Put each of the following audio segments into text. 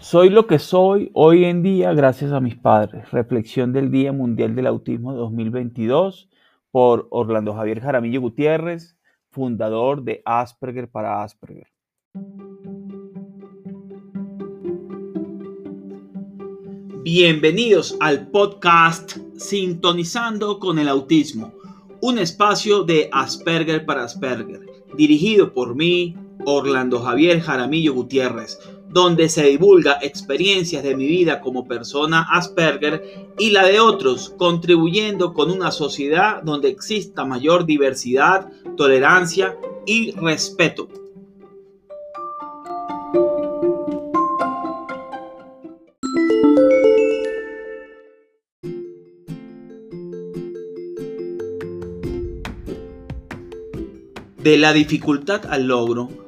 Soy lo que soy hoy en día gracias a mis padres. Reflexión del Día Mundial del Autismo 2022 por Orlando Javier Jaramillo Gutiérrez, fundador de Asperger para Asperger. Bienvenidos al podcast Sintonizando con el Autismo, un espacio de Asperger para Asperger, dirigido por mí, Orlando Javier Jaramillo Gutiérrez donde se divulga experiencias de mi vida como persona Asperger y la de otros, contribuyendo con una sociedad donde exista mayor diversidad, tolerancia y respeto. De la dificultad al logro,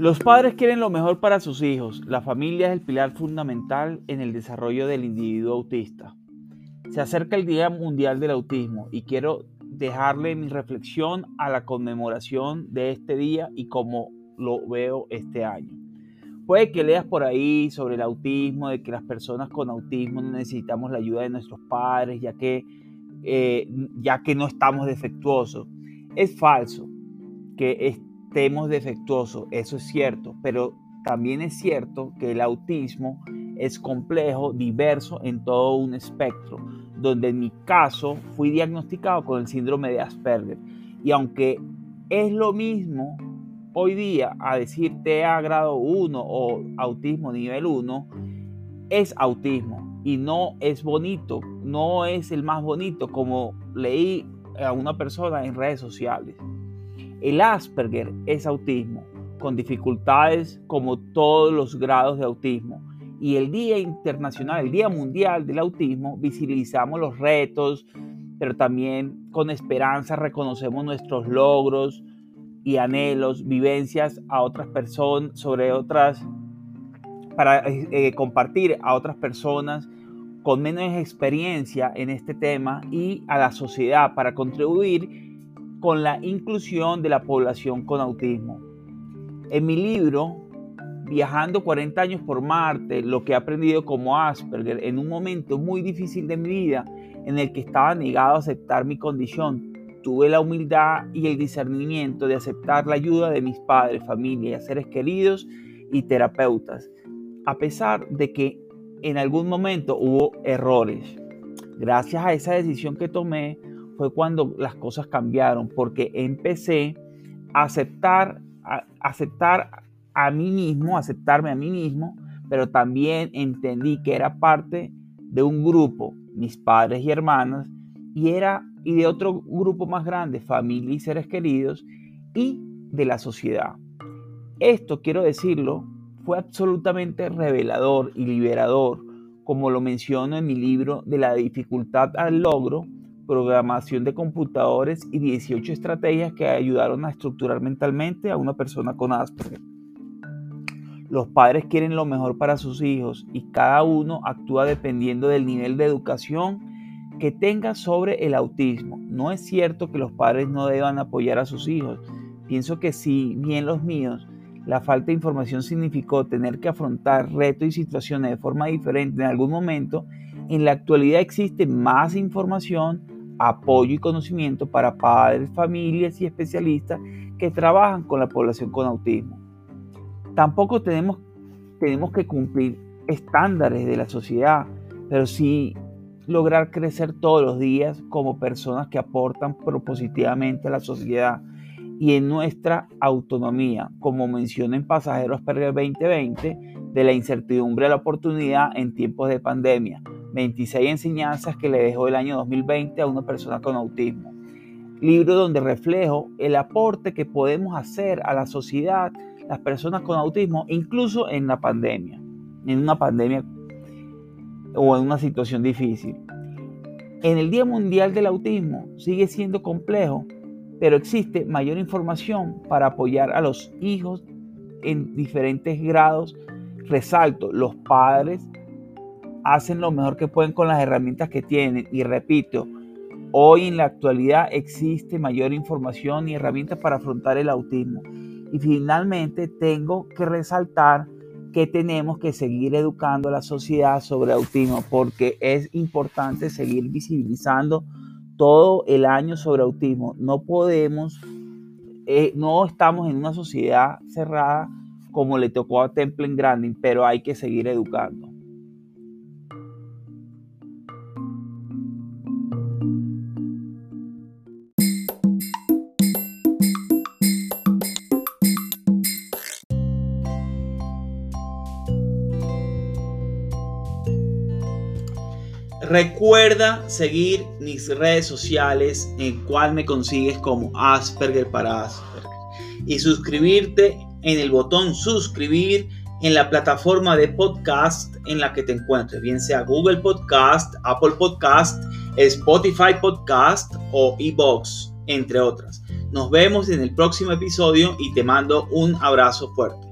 Los padres quieren lo mejor para sus hijos. La familia es el pilar fundamental en el desarrollo del individuo autista. Se acerca el Día Mundial del Autismo y quiero dejarle mi reflexión a la conmemoración de este día y cómo lo veo este año. Puede que leas por ahí sobre el autismo, de que las personas con autismo necesitamos la ayuda de nuestros padres, ya que, eh, ya que no estamos defectuosos. Es falso que estemos defectuosos, eso es cierto, pero también es cierto que el autismo es complejo, diverso en todo un espectro, donde en mi caso fui diagnosticado con el síndrome de Asperger. Y aunque es lo mismo hoy día a decir TEA grado 1 o autismo nivel 1, es autismo y no es bonito, no es el más bonito como leí a una persona en redes sociales. El Asperger es autismo, con dificultades como todos los grados de autismo. Y el Día Internacional, el Día Mundial del Autismo, visibilizamos los retos, pero también con esperanza reconocemos nuestros logros y anhelos, vivencias a otras personas, sobre otras, para eh, compartir a otras personas con menos experiencia en este tema y a la sociedad para contribuir con la inclusión de la población con autismo. En mi libro, Viajando 40 años por Marte, lo que he aprendido como Asperger en un momento muy difícil de mi vida en el que estaba negado a aceptar mi condición, tuve la humildad y el discernimiento de aceptar la ayuda de mis padres, familia, seres queridos y terapeutas, a pesar de que en algún momento hubo errores. Gracias a esa decisión que tomé, fue cuando las cosas cambiaron, porque empecé a aceptar, a aceptar a mí mismo, aceptarme a mí mismo, pero también entendí que era parte de un grupo, mis padres y hermanas, y era y de otro grupo más grande, familia y seres queridos, y de la sociedad. Esto, quiero decirlo, fue absolutamente revelador y liberador, como lo menciono en mi libro de la dificultad al logro, programación de computadores y 18 estrategias que ayudaron a estructurar mentalmente a una persona con Asperger. Los padres quieren lo mejor para sus hijos y cada uno actúa dependiendo del nivel de educación que tenga sobre el autismo. No es cierto que los padres no deban apoyar a sus hijos. Pienso que si bien los míos, la falta de información significó tener que afrontar retos y situaciones de forma diferente en algún momento, en la actualidad existe más información apoyo y conocimiento para padres, familias y especialistas que trabajan con la población con autismo. Tampoco tenemos, tenemos que cumplir estándares de la sociedad, pero sí lograr crecer todos los días como personas que aportan propositivamente a la sociedad y en nuestra autonomía, como menciona en Pasajeros Asperger 2020, de la incertidumbre a la oportunidad en tiempos de pandemia. 26 enseñanzas que le dejó el año 2020 a una persona con autismo. Libro donde reflejo el aporte que podemos hacer a la sociedad, las personas con autismo, incluso en la pandemia, en una pandemia o en una situación difícil. En el Día Mundial del Autismo sigue siendo complejo, pero existe mayor información para apoyar a los hijos en diferentes grados. Resalto, los padres hacen lo mejor que pueden con las herramientas que tienen y repito, hoy en la actualidad existe mayor información y herramientas para afrontar el autismo. Y finalmente tengo que resaltar que tenemos que seguir educando a la sociedad sobre autismo porque es importante seguir visibilizando todo el año sobre autismo. No podemos, eh, no estamos en una sociedad cerrada como le tocó a Temple Grandin, pero hay que seguir educando. Recuerda seguir mis redes sociales en cual me consigues como Asperger para Asperger y suscribirte en el botón suscribir en la plataforma de podcast en la que te encuentres, bien sea Google Podcast, Apple Podcast, Spotify Podcast o eBox, entre otras. Nos vemos en el próximo episodio y te mando un abrazo fuerte.